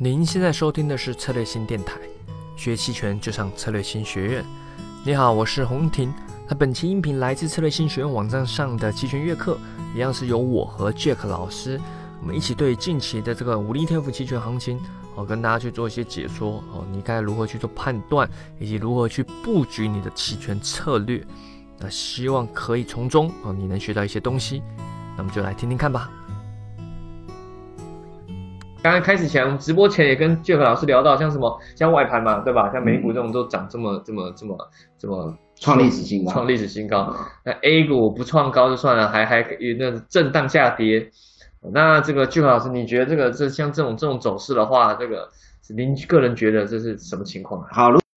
您现在收听的是策略新电台，学期权就上策略新学院。你好，我是洪婷。那本期音频来自策略新学院网站上的期权月课，一样是由我和 Jack 老师，我们一起对近期的这个五力天赋期权行情，哦，跟大家去做一些解说哦，你该如何去做判断，以及如何去布局你的期权策略。那希望可以从中哦，你能学到一些东西。那么就来听听看吧。刚刚开始前，直播前也跟 Jack 老师聊到，像什么像外盘嘛，对吧？像美股这种都涨这么这么这么这么创历史新高，创历史新高。那 A 股不创高就算了，还还有那震荡下跌。那这个 Jack 老师，你觉得这个这像这种这种走势的话，这个您个人觉得这是什么情况？啊好。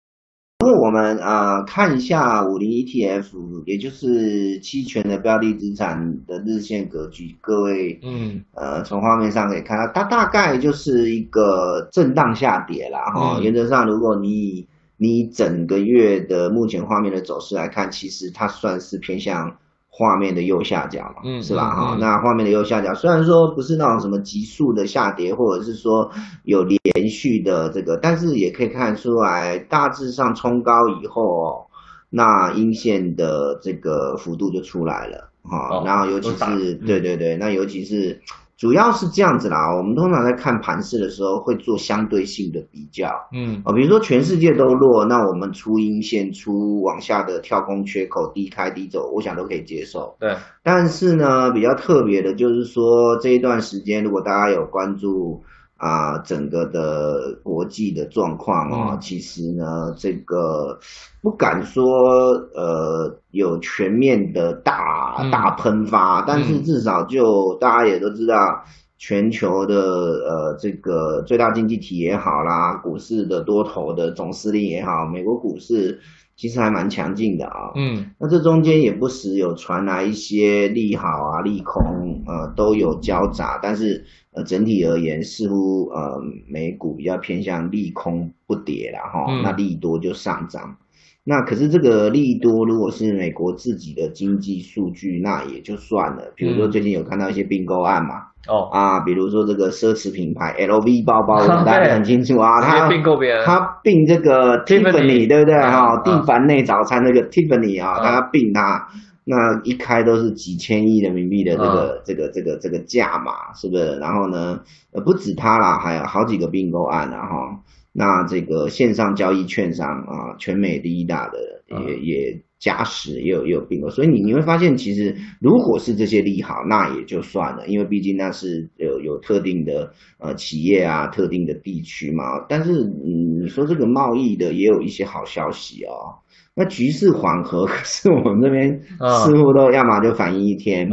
我们啊看一下五零 ETF，也就是期权的标的资产的日线格局，各位，嗯，呃，从画面上可以看到，它大概就是一个震荡下跌啦。哈。原则上，如果你你整个月的目前画面的走势来看，其实它算是偏向。画面的右下角嘛，是吧？哈，那画面的右下角虽然说不是那种什么急速的下跌，或者是说有连续的这个，但是也可以看出来，大致上冲高以后哦，那阴线的这个幅度就出来了，哈，然后尤其是对对对，那尤其是。主要是这样子啦，我们通常在看盘势的时候会做相对性的比较，嗯，哦，比如说全世界都弱，那我们出阴线出往下的跳空缺口低开低走，我想都可以接受。对，但是呢，比较特别的就是说这一段时间，如果大家有关注。啊，整个的国际的状况啊，其实呢，这个不敢说呃有全面的大大喷发，但是至少就大家也都知道，全球的呃这个最大经济体也好啦，股市的多头的总司令也好，美国股市其实还蛮强劲的啊。嗯，那这中间也不时有传来一些利好啊、利空，呃，都有交杂，但是。呃，整体而言，似乎呃美股比较偏向利空不跌了哈，那利多就上涨。那可是这个利多，如果是美国自己的经济数据，那也就算了。比如说最近有看到一些并购案嘛，哦啊，比如说这个奢侈品牌 LV 包包，大家很清楚啊，他并购别人，他并这个 Tiffany 对不对哈？蒂凡内早餐那个 Tiffany 啊，他并它。那一开都是几千亿人民币的这个这个这个这个价码，是不是？然后呢，呃，不止他啦，还有好几个并购案了哈。那这个线上交易券商啊，全美第一大的也也加时也有也有并购，所以你你会发现，其实如果是这些利好，那也就算了，因为毕竟那是有有特定的呃企业啊，特定的地区嘛。但是你你说这个贸易的也有一些好消息哦。那局势缓和，可是我们这边似乎都要么就反应一天，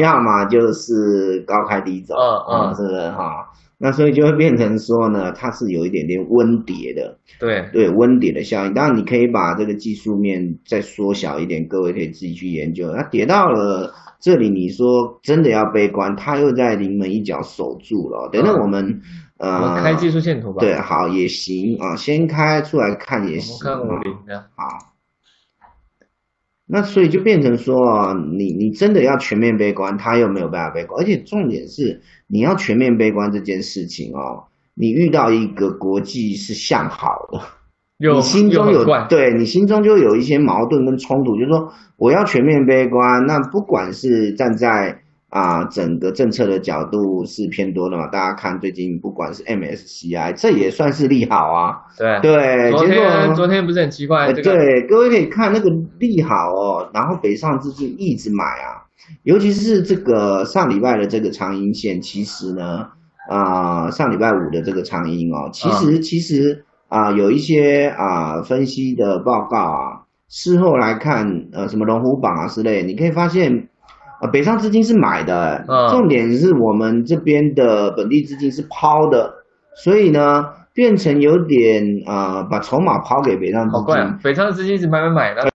要么就是高开低走，啊，是不是哈？那所以就会变成说呢，它是有一点点温跌的，对对，温跌的效应。当然你可以把这个技术面再缩小一点，各位可以自己去研究。那跌到了这里，你说真的要悲观，它又在临门一脚守住了。等等，我们呃开技术线图吧。对，好也行啊，先开出来看也行。看五零好。那所以就变成说啊，你你真的要全面悲观，他又没有办法悲观，而且重点是你要全面悲观这件事情哦，你遇到一个国际是向好的，你心中有对你心中就有一些矛盾跟冲突，就是说我要全面悲观，那不管是站在。啊，整个政策的角度是偏多的嘛？大家看最近不管是 MSCI，这也算是利好啊。对对，昨天昨天不是很奇怪？对，各位可以看那个利好哦，然后北上资金一直买啊，尤其是这个上礼拜的这个长阴线，其实呢，啊，上礼拜五的这个长阴哦，其实其实啊，有一些啊分析的报告啊，事后来看，呃，什么龙虎榜啊之类，你可以发现。啊，北上资金是买的，重点是我们这边的本地资金是抛的，所以呢，变成有点啊，把筹码抛给北上资金。北上资金是买买买的。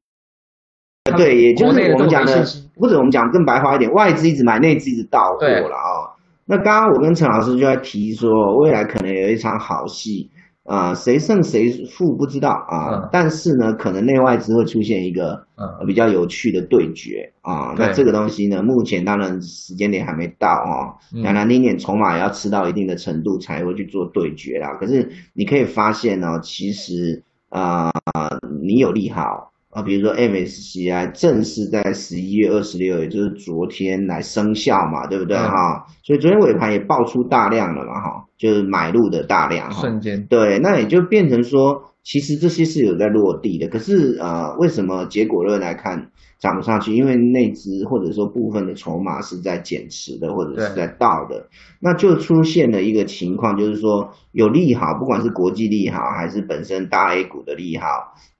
对，也就是我们讲的，或者我们讲更白话一点，外资一直买，内资一直到货了啊。那刚刚我跟陈老师就在提说，未来可能有一场好戏。呃，谁胜谁负不知道啊，嗯但是呢，可能内外资会出现一个比较有趣的对决啊。那这个东西呢，目前当然时间点还没到哦，嗯讲难听点，筹码也要吃到一定的程度才会去做对决啦。可是你可以发现呢、其实啊、呃你有利好啊，比如说 MSCI 正式在十一月二十六，也就是昨天来生效嘛，对不对嗯哈？所以昨天尾盘也爆出大量了嘛哈，就是买入的大量哈。瞬间，对，那也就变成说，其实这些是有在落地的。可是呃，为什么结果论来看涨不上去？因为那只或者说部分的筹码是在减持的，或者是在倒的，那就出现了一个情况，就是说有利好，不管是国际利好还是本身大 A 股的利好，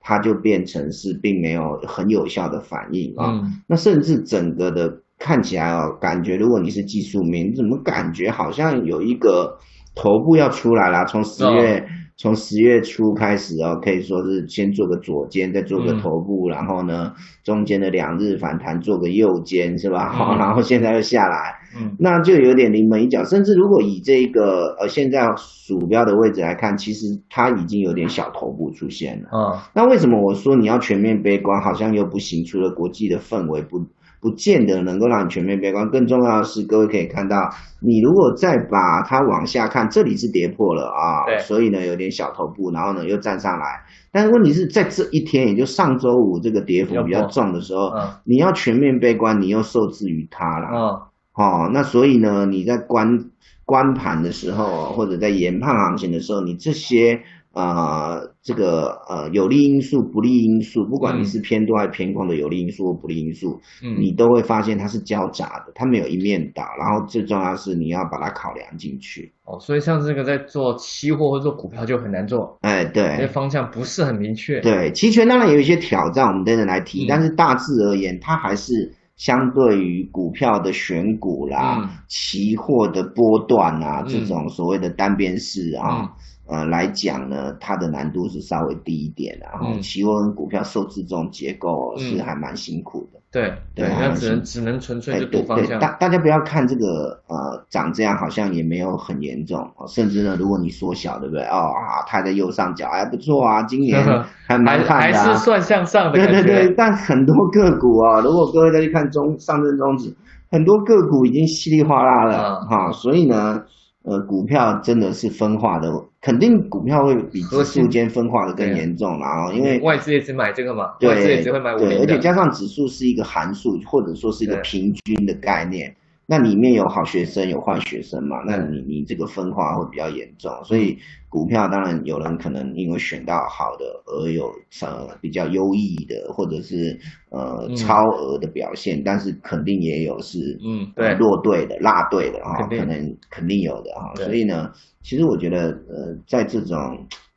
它就变成是并没有很有效的反应啊。嗯，那甚至整个的看起来哦，感觉如果你是技术面，你怎么感觉好像有一个头部要出来啦？从十月、从十月初开始哦，可以说是先做个左肩，再做个嗯头部，然后呢中间的两日反弹做个右肩是吧？好、嗯 然后现在又下来，嗯，那就有点临门一脚。甚至如果以这个呃现在鼠标的位置来看，其实它已经有点小头部出现了。啊，那为什么我说你要全面悲观，好像又不行？除了国际的氛围不不见得能够让你全面悲观，更重要的是，各位可以看到，你如果再把它往下看，这里是跌破了啊对，所以呢有点小头部，然后呢又站上来。但是问题是在这一天，也就上周五这个跌幅比较重的时候，嗯你要全面悲观，你又受制于它了。嗯哦，那所以呢，你在观观盘的时候，或者在研判行情的时候，你这些呃这个呃有利因素、不利因素，不管你嗯是偏多还是偏空的有利因素或不利因素，嗯，你都会发现它是交杂的，它没有一面倒。然后最重要是你要把它考量进去。哦，所以像这个在做期货或者做股票就很难做，哎，因为。方向不是很明确。对，期权当然有一些挑战，我们等等来提，嗯但是大致而言，它还是相对于股票的选股啦、嗯期货的波段啊，嗯这种所谓的单边式啊，呃来讲呢，它的难度是稍微低一点的、啊。嗯期货跟股票受制这种结构嗯是还蛮辛苦的。对对那只能是只能纯粹哎，就对对，赌方向。大大家不要看这个呃长这样，好像也没有很严重，哦甚至呢，如果你缩小，对不对？哦啊，它在右上角，还不错啊，今年 还蛮还还看的、啊，是算向上的。对对对，但很多个股啊，如果各位再去看中上证综指，很多个股已经稀里哗啦了嗯哈、所以呢，呃，股票真的是分化的，肯定股票会比指数间分化的更严重啦哦，因为外资也只买这个嘛，外资也只会买五对，零的。而且加上指数是一个函数，或者说是一个平均的概念。那里面有好学生，有坏学生嘛？那你你这个分化会比较严重，所以股票当然有人可能因为选到好的而有呃比较优异的，或者是呃嗯超额的表现，但是肯定也有是嗯，呃对，落队的、落队的哈，可能肯定有的哈。对所以呢，其实我觉得呃，在这种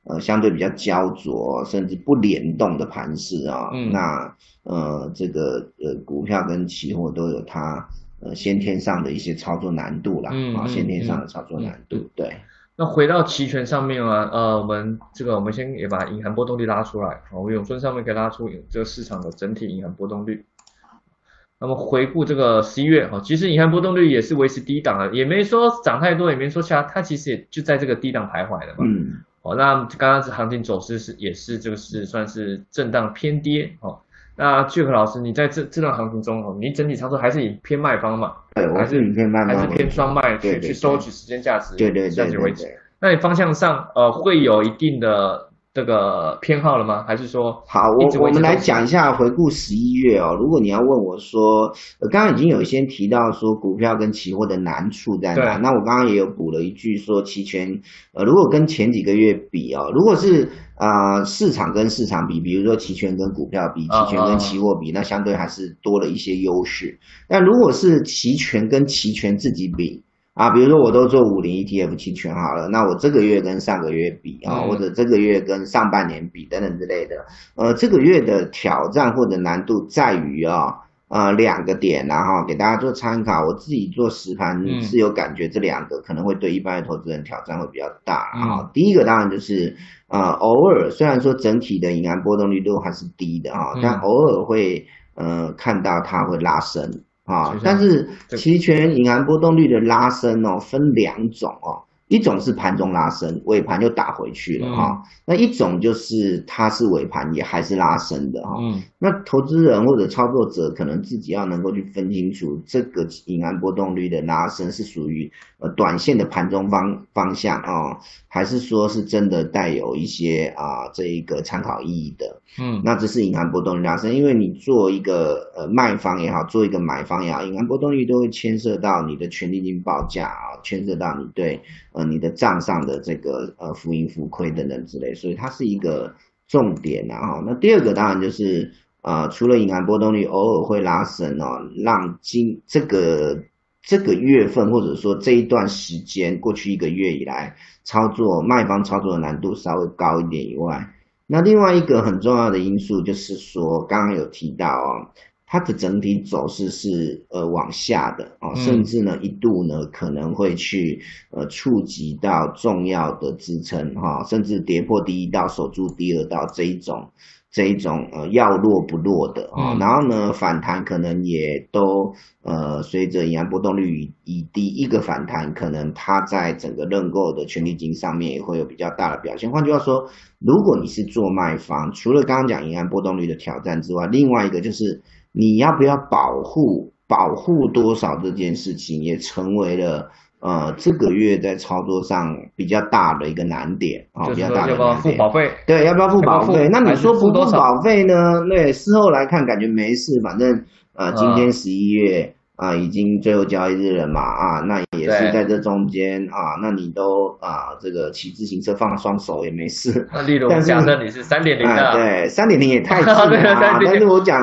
呃相对比较焦灼甚至不联动的盘势啊，嗯那呃这个呃股票跟期货都有它呃先天上的一些操作难度啦，啊，先天上的嗯操作难嗯度，对。那回到期权上面啊，呃，我们这个我们先也把隐含波动率拉出来，我们永春上面可以拉出这个市场的整体隐含波动率。那么回顾这个十一月哈，其实隐含波动率也是维持低档的，也没说涨太多，也没说下，它其实也就在这个低档徘徊的嘛。嗯，哦，那刚刚这行情走势是也是这个是算是震荡偏跌哦。那 Jack 老师，你在这这段行情中哦，你整体操作还是以偏卖方嘛，对，我还是以偏慢还是偏双卖对对对去去收取时间价值，对对价值为主。对对对。那你方向上呃会有一定的这个偏好了吗？还是说好，我我们来讲一下回顾十一月哦。如果你要问我说，呃，刚刚已经有先提到说股票跟期货的难处在哪，那我刚刚也有补了一句说期权，呃，如果跟前几个月比哦，如果是呃市场跟市场比，比如说期权跟股票比，啊期权跟期货比，那相对还是多了一些优势。但如果是期权跟期权自己比，啊，比如说我都做五零 ETF 期权好了，那我这个月跟上个月比啊，嗯或者这个月跟上半年比等等之类的，呃，这个月的挑战或者难度在于啊，呃，两个点然后给大家做参考。我自己做实盘嗯是有感觉，这两个可能会对一般的投资人挑战会比较大嗯啊。第一个当然就是呃，偶尔虽然说整体的隐含波动率都还是低的哈，嗯但偶尔会呃看到它会拉升。啊，但是期权隐含波动率的拉升哦，分两种哦，一种是盘中拉升，尾盘就打回去了哈。那一种就是它是尾盘也还是拉升的哈。那投资人或者操作者可能自己要能够去分清楚，这个隐含波动率的拉升是属于呃短线的盘中方方向啊，还是说是真的带有一些啊这一个参考意义的。嗯，那这是隐含波动率拉升，因为你做一个呃卖方也好，做一个买方也好，隐含波动率都会牵涉到你的权利金报价啊，牵涉到你对。你的账上的这个呃浮盈浮亏等等之类，所以它是一个重点啊。后，那第二个当然就是啊，除了隐含波动率偶尔会拉升哦，让今这个这个月份或者说这一段时间过去一个月以来操作卖方操作的难度稍微高一点以外，那另外一个很重要的因素就是说，刚刚有提到啊。它的整体走势是呃往下的啊，甚至呢一度呢可能会去呃触及到重要的支撑哈，甚至跌破第一道守住第二道这一种这一种呃要弱不弱的啊，然后呢反弹可能也都呃随着银行波动率以第一个反弹，可能它在整个认购的权利金上面也会有比较大的表现。换句话说，如果你是做卖方，除了刚刚讲银行波动率的挑战之外，另外一个就是。你要不要保护保护多少这件事情，也成为了呃这个月在操作上比较大的一个难点啊，比较大的难点。要不要付保费？对，要不要付保费？那你说不付保费呢？对，事后来看感觉没事，反正呃今天十一月。啊，已经最后交易日了嘛？啊，那也是在这中间啊，那你都啊，这个骑自行车放双手也没事。那例如假设你是三点零的，对，三点零也太近了 啊。但是我讲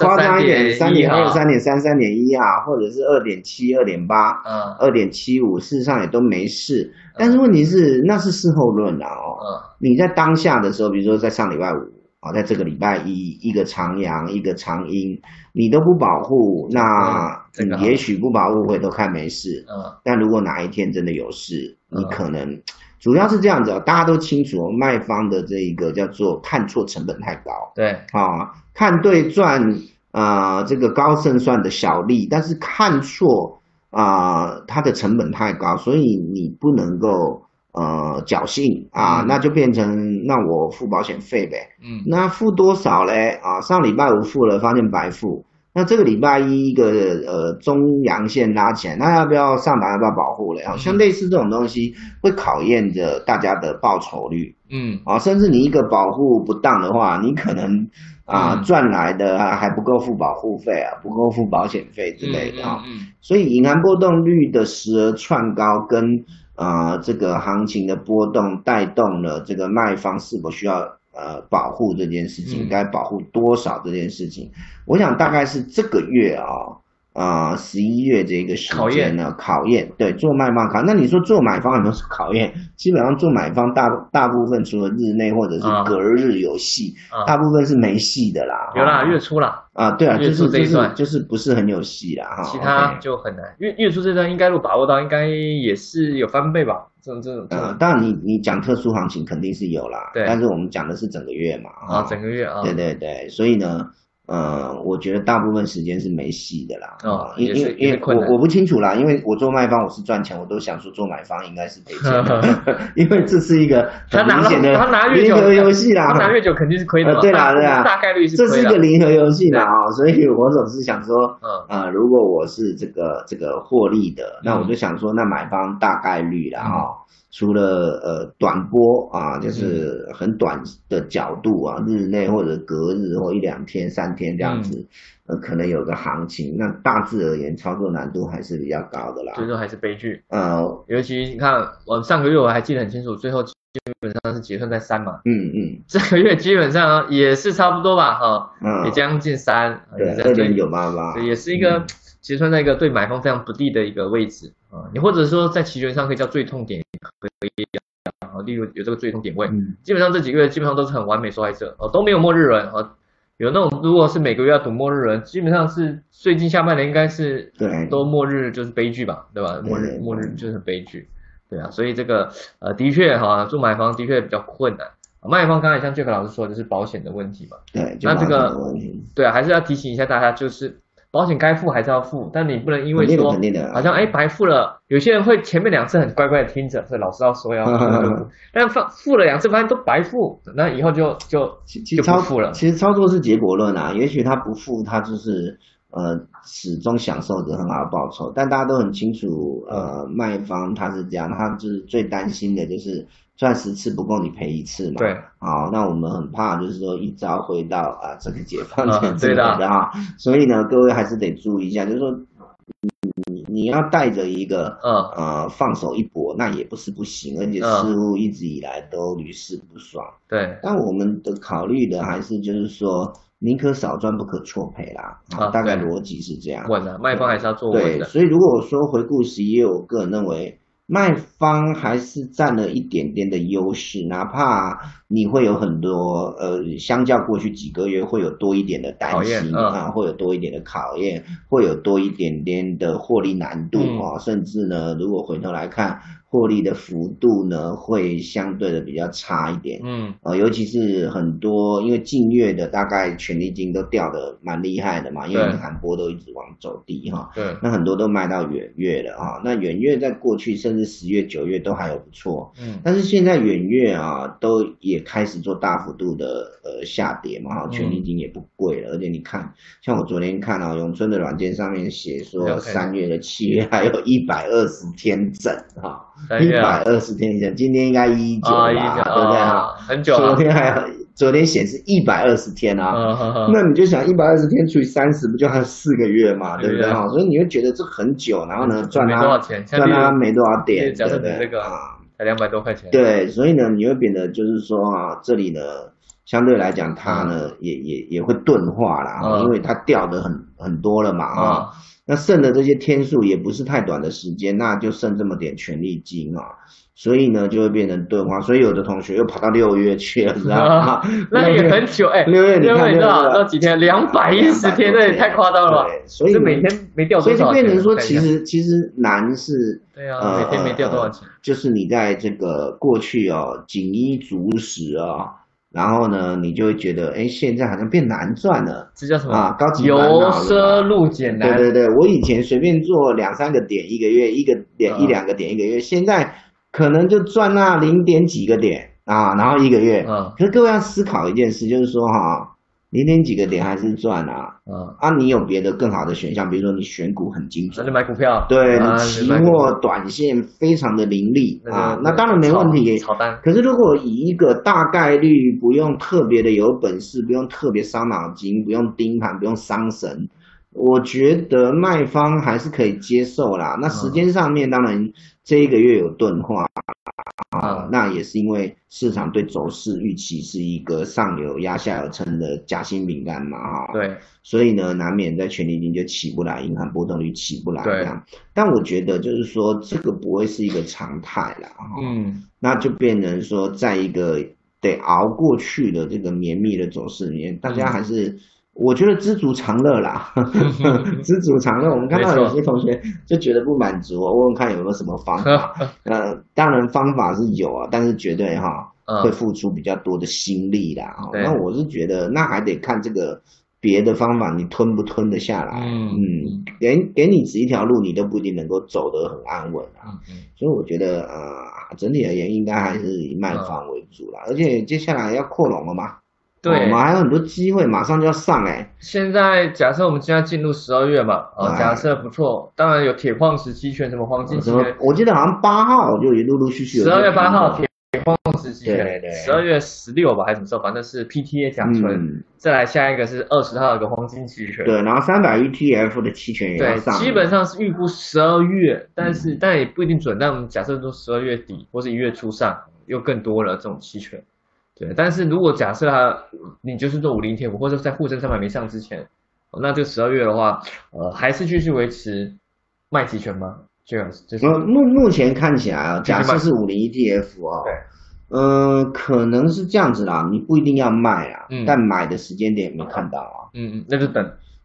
夸张一点，三点二、三点三、三点一啊，或者是二点七、二点八、嗯，二点七五，事实上也都没事。但是问题是，那是事后论啊。哦。你在当下的时候，比如说在上礼拜五。啊，在这个礼拜一，一个长阳，一个长阴，你都不保护，那你也许不保护会都看没事。嗯，但如果哪一天真的有事，你可能主要是这样子，大家都清楚，卖方的这一个叫做看错成本太高。对，啊，看对赚啊这个高胜算的小利，但是看错啊它的成本太高，所以你不能够。呃，侥幸啊，那就变成那我付保险费呗。嗯，那付多少嘞？啊，上礼拜五付了，发现白付。那这个礼拜一一个呃中阳线拉起来，那要不要上板？要不要保护嘞？像类似这种东西，会考验着大家的报酬率。嗯，啊，甚至你一个保护不当的话，你可能啊赚来的还不够付保护费啊，不够付保险费之类的啊。嗯，所以隐含波动率的时而窜高跟。啊，这个行情的波动带动了这个卖方是否需要呃保护这件事情，该保护多少这件事情，我想大概是这个月啊。啊，十一月这个时间呢，考验对做卖方考。那你说做买方有没有考验？基本上做买方大大部分除了日内或者是隔日有戏，大部分是没戏的啦。有啦，月初啦。啊，对啊，就是就是就是不是很有戏啦哈。其他就很难。月月初这段应该如果把握到，应该也是有翻倍吧？这种这种。呃，当然你你讲特殊行情肯定是有啦。对。但是我们讲的是整个月嘛。啊，整个月啊。对对对，所以呢。呃，我觉得大部分时间是没戏的啦。哦，因因为因为我我不清楚啦，因为我做卖方我是赚钱，我都想说做买方应该是赔钱，因为这是一个很明显的零和游戏啦。他拿越久肯定是亏的。对啦对啦，大概率是这是一个零和游戏啦啊，所以我总是想说，呃，如果我是这个这个获利的，那我就想说，那买方大概率啦哈。除了呃短波啊，就是很短的角度啊，日内或者隔日或一两天、三天这样子，呃，可能有个行情。那大致而言，操作难度还是比较高的啦。最终还是悲剧。呃，尤其你看，我上个月我还记得很清楚，最后基本上是结算在三嘛。嗯嗯。这个月基本上也是差不多吧，哈，也将近三。对，二点九八八。也是一个结算在一个对买方非常不利的一个位置啊。你或者说在期权上可以叫最痛点。可以啊，例如有这个最痛点位，基本上这几个月基本上都是很完美受害者哦，都没有末日轮啊。有那种如果是每个月要赌末日轮，基本上是最近下半年应该是对都末日就是悲剧吧，对吧？末日末日就是悲剧，对啊，所以这个呃的确哈，做买房的确比较困难。卖方刚才像 Jack 老师说的是保险的问题嘛，对，那这个对啊，还是要提醒一下大家，就是保险该付还是要付，但你不能因为说肯定的。好像哎白付了，有些人会前面两次很乖乖的听着，所以老师要说要付，但付付。了两次发现都白付，那以后就就就其其实操不付了。其实操作是结果论啊，也许他不付，他就是呃始终享受着很好的报酬，但大家都很清楚，呃，卖方他是这样，他就是最担心的就是赚十次不够你赔一次嘛。对，好，那我们很怕就是说一朝回到啊这个解放啊前之类的的哈，所以呢，各位还是得注意一下，就是说你你要带着一个嗯呃放手一搏，那也不是不行，而且嗯似乎一直以来都屡试不爽。对，但我们的考虑的还是就是说，宁可少赚不可错赔啦，啊大概逻辑是这样。稳的，卖方还是要做稳对，的。所以如果说回顾十一月，我个人认为卖方还是占了一点点的优势，哪怕你会有很多呃，相较过去几个月会有多一点的担心啊，会有多一点的考验，会有多一点点的获利难度嗯。啊，甚至呢，如果回头来看获利的幅度呢，会相对的比较差一点。嗯。呃，尤其是很多因为近月的大概权利金都掉的蛮厉害的嘛，因为对银行波都一直往走低哈。对，那很多都卖到远月了啊，那远月在过去甚至十月、九月都还有不错，嗯。但是现在远月啊都也开始做大幅度的呃下跌嘛，哈，嗯权利金也不贵了，而且你看，像我昨天看啊，永春的软件上面写说三月的七月还有一百二十天整哈，一百二十天整，今天应该一九啊，一吧，个对不对啊？啊，很久昨。天还有，昨天显示一百二十天啊，嗯哼哼那你就想一百二十天除以三十，不就还有四个月嘛，对不对哈？所以你会觉得这很久，然后呢赚没多少钱，赚它没多少点，对不对你这个啊？才两百多块钱，对，所以呢，你会变得就是说啊，这里呢，相对来讲它呢也也也会钝化啦，嗯。因为它掉的很很多了嘛啊啊。那剩的这些天数也不是太短的时间，那就剩这么点权利金啊，所以呢就会变成钝化，所以有的同学又跑到六月去了，知道吗？那也很久哎，六月你看六月多少六月多几 天？两百一十天，这也太夸张了吧？对，所以每天没掉多少所以就？变成说，其实其实难是对啊，呃每天没掉多少钱？就是你在这个过去哦，锦衣足食哦，然后呢，你就会觉得，哎，现在好像变难赚了。这叫什么？啊高级由奢入俭难。对对对，我以前随便做两三个点一个月，一个点、嗯一两个点一个月，现在可能就赚那零点几个点啊，然后一个月。嗯可是各位要思考一件事，就是说哈，零点几个点还是赚啊，嗯，啊，你有别的更好的选项，比如说你选股很精准那就。买股票。对啊你期货短线非常的凌厉啊，那当然没问题。炒炒单。可是如果以一个大概率不用特别的有本事，不用特别伤脑筋，不用盯盘，不用伤神，我觉得卖方还是可以接受啦。那时间上面当然这一个月有钝化啊嗯，那也是因为市场对走势预期是一个上游压下有撑的夹心饼干嘛哈。对，所以呢，难免在权利金就起不来，银行波动率起不来这样。但我觉得就是说，这个不会是一个常态啦，哈、嗯，那就变成说，在一个得熬过去的这个绵密的走势里面，大家还是。我觉得知足常乐啦，知足常乐。我们看到有些同学就觉得不满足，我问问看有没有什么方法。呃，当然方法是有啊，但是绝对哈会嗯，付出比较多的心力啦。那我是觉得，那还得看这个别的方法你吞不吞得下来。嗯嗯，给给你指一条路，你都不一定能够走得很安稳啊。所以我觉得呃，整体而言应该还是以卖方为主啦。而且接下来要扩容了嘛，哦我对们，还有很多机会，马上就要上哎、现在假设我们现在进入十二月嘛，啊，哎假设不错，当然有铁矿石期权，什么黄金期权，？我记得好像八号就陆陆续续有十二月八号这铁矿石期对权对对，十二月十六吧还是什么时候？反正是 PTA 甲醇，嗯，再来下一个是二十号有个黄金期权，对，然后三百 ETF 的期权也要对，上了，基本上是预估十二月，但嗯是但也不一定准。但我们假设说十二月底或是一月初上，又更多了这种期权。对，但是如果假设它你就是做五零铁五，或者在沪深三百没上之前，哦那这十二月的话，呃，还是继续维持卖期权吗？这个就是呃，目目前看起来啊，假设是五零 ETF 哦，对，呃，可能是这样子啦，你不一定要卖啊，嗯但买的时间点没看到啊。嗯嗯，那就等。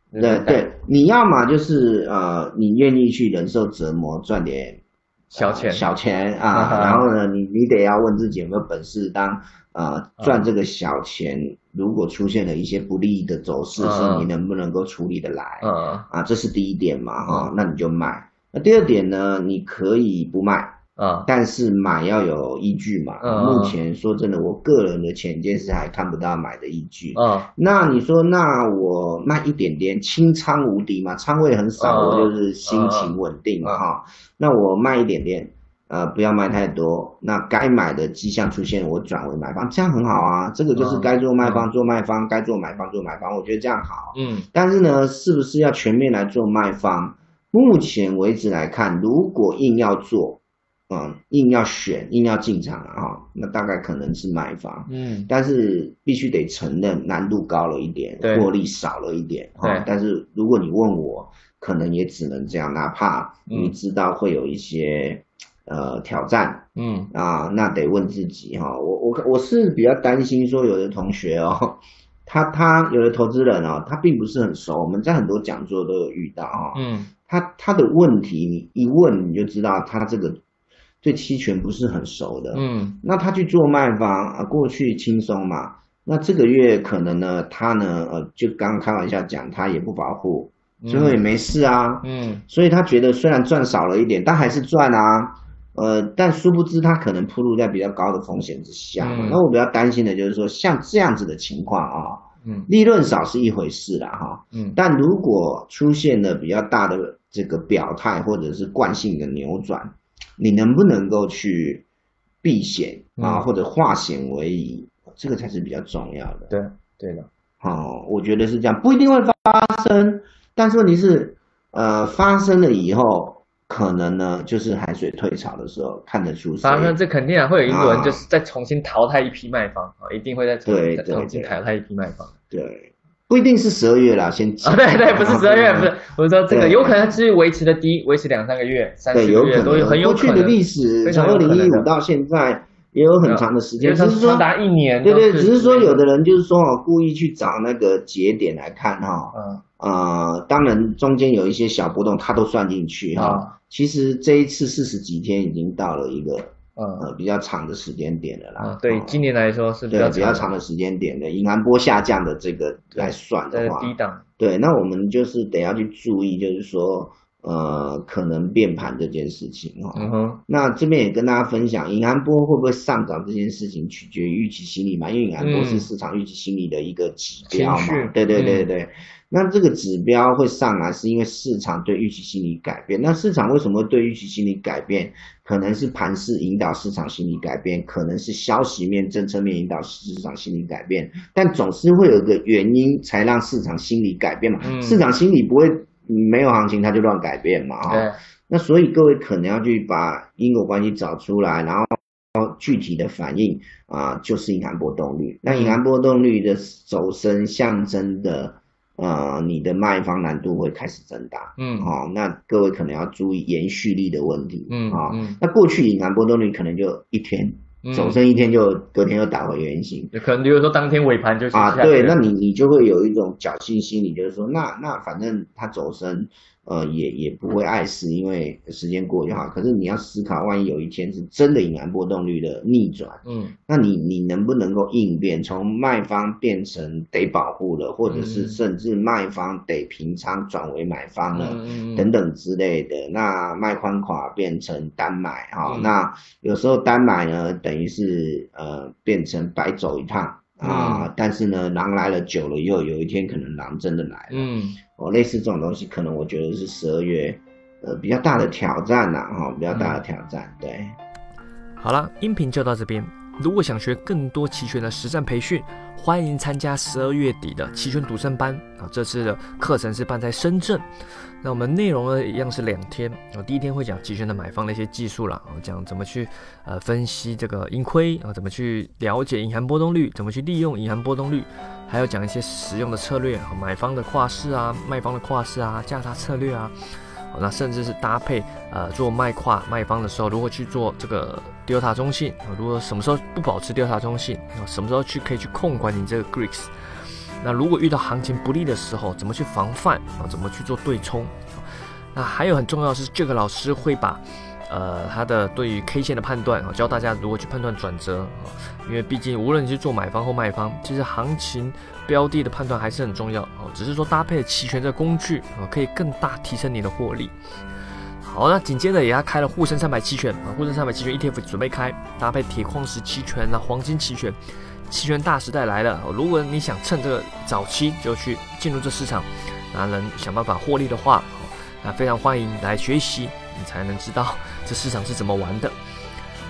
那就等对对，你要么就是呃，你愿意去忍受折磨，赚点小钱小钱啊，然后呢，你你得要问自己有没有本事，当呃赚这个小钱，如果出现了一些不利的走势，是你能不能够处理的来？嗯啊，这是第一点嘛，哈，那你就卖。那第二点呢，你可以不卖。啊，但是买要有依据嘛。嗯，目前说真的，我个人的浅见是还看不到买的依据。啊，那你说，那我卖一点点，清仓无敌嘛，仓位很少，我就是心情稳定嘛哈。那我卖一点点，呃，不要卖太多。那该买的迹象出现，我转为买方，这样很好啊。这个就是该做卖方做卖方，该做买方做买方，我觉得这样好。嗯，但是呢，是不是要全面来做卖方？目前为止来看，如果硬要做。嗯，硬要选，硬要进场啊，那大概可能是买房，嗯，但是必须得承认难度高了一点，获利少了一点，对。但是如果你问我，可能也只能这样，哪怕你知道会有一些呃挑战，嗯啊，那得问自己哈，我我我是比较担心说有的同学哦，他他有的投资人哦，他并不是很熟，我们在很多讲座都有遇到啊，嗯，他他的问题你一问你就知道他这个。对期权不是很熟的，嗯，那他去做卖方啊，过去轻松嘛，那这个月可能呢，他呢，呃，就刚开玩笑讲，他也不保护，最后也没事啊，嗯，所以他觉得虽然赚少了一点，但还是赚啊，呃，但殊不知他可能铺路在比较高的风险之下，那我比较担心的就是说，像这样子的情况啊，嗯，利润少是一回事啦，哈，嗯，但如果出现了比较大的这个表态或者是惯性的扭转。你能不能够去避险啊，或者化险为夷，这个才是比较重要的。对，对的。好，我觉得是这样，不一定会发生，但是问题是，呃，发生了以后，可能呢，就是海水退潮的时候看得出。发生这肯定啊，会有一轮就是再重新淘汰一批卖方啊，一定会再重重新淘汰一批卖方。对。不一定是十二月啦，先啊，对对，不是十二月，不是，我是说这个有可能是维持的低，维持两三个月、三四个月都有很有可能。过去的历史从二零一五到现在也有很长的时间，只是说达一年。对对，只是说有的人就是说哦，故意去找那个节点来看哈，嗯啊，当然中间有一些小波动，他都算进去哈。其实这一次四十几天已经到了一个。呃，比较长的时间点的啦。对，今年来说是比较比较长的时间点的，银行波下降的这个来算的话，低档。对，那我们就是得要去注意，就是说，呃，可能变盘这件事情哈。那这边也跟大家分享，银行波会不会上涨这件事情，取决于预期心理嘛？因为银行波是市场预期心理的一个指标嘛。对对对对。那这个指标会上来，是因为市场对预期心理改变。那市场为什么会对预期心理改变？可能是盘势引导市场心理改变，可能是消息面、政策面引导市场心理改变。但总是会有个原因，才让市场心理改变嘛。市场心理不会没有行情它就乱改变嘛。哈，那所以各位可能要去把因果关系找出来，然后具体的反应啊，就是银行波动率。那银行波动率的走升象征的。呃，你的卖方难度会开始增大，嗯，好，那各位可能要注意延续力的问题，嗯，啊，那过去隐含波动率可能就一天走升一天就隔天又打回原形，可能比如说当天尾盘就啊，对，那你你就会有一种侥幸心理，就是说，那那反正它走升。呃，也也不会碍事，因为时间过就好。可是你要思考，万一有一天是真的隐含波动率的逆转，嗯，那你你能不能够应变，从卖方变成得保护了，或者是甚至卖方得平仓转为买方了，等等之类的。那卖宽垮变成单买哈，那有时候单买呢，等于是呃变成白走一趟。啊，但是呢，狼来了久了以后，有一天可能狼真的来了。嗯，哦，类似这种东西，可能我觉得是十二月，呃，比较大的挑战呐，哈，比较大的挑战。对，好了，音频就到这边。如果想学更多期权的实战培训，欢迎参加十二月底的期权独胜班啊！这次的课程是办在深圳。那我们内容呢，一样是两天。啊，第一天会讲期权的买方的一些技术啦，啊，讲怎么去呃分析这个盈亏啊，怎么去了解隐含波动率，怎么去利用隐含波动率，还要讲一些实用的策略啊，买方的跨市啊，卖方的跨市啊，价差策略啊。那甚至是搭配呃做卖跨卖方的时候，如何去做这个 delta 中性？如果什么时候不保持 delta 中性？什么时候去可以去控管你这个 Greeks？那如果遇到行情不利的时候，怎么去防范啊？怎么去做对冲？那还有很重要是，这个老师会把呃，他的对于 K 线的判断啊，教大家如何去判断转折啊，因为毕竟无论你是做买方或卖方，其实行情标的的判断还是很重要哦。只是说搭配期权这工具啊，可以更大提升你的获利。好，那紧接着也要开了沪深三百期权啊，沪深三百期权 ETF 准备开，搭配铁矿石期权啊，黄金期权，期权大时代来了。如果你想趁这个早期就去进入这市场，啊能想办法获利的话，那非常欢迎来学习。你才能知道这市场是怎么玩的。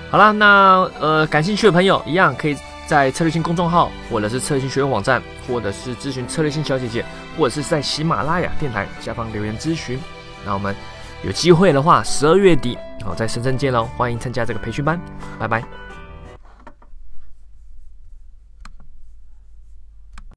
好了，那呃，感兴趣的朋友一样可以在策略性公众号，或者是策略性学院网站，或者是咨询策略性小姐姐，或者是在喜马拉雅电台下方留言咨询。那我们有机会的话，十二月底哦，在深圳见喽！欢迎参加这个培训班，拜拜。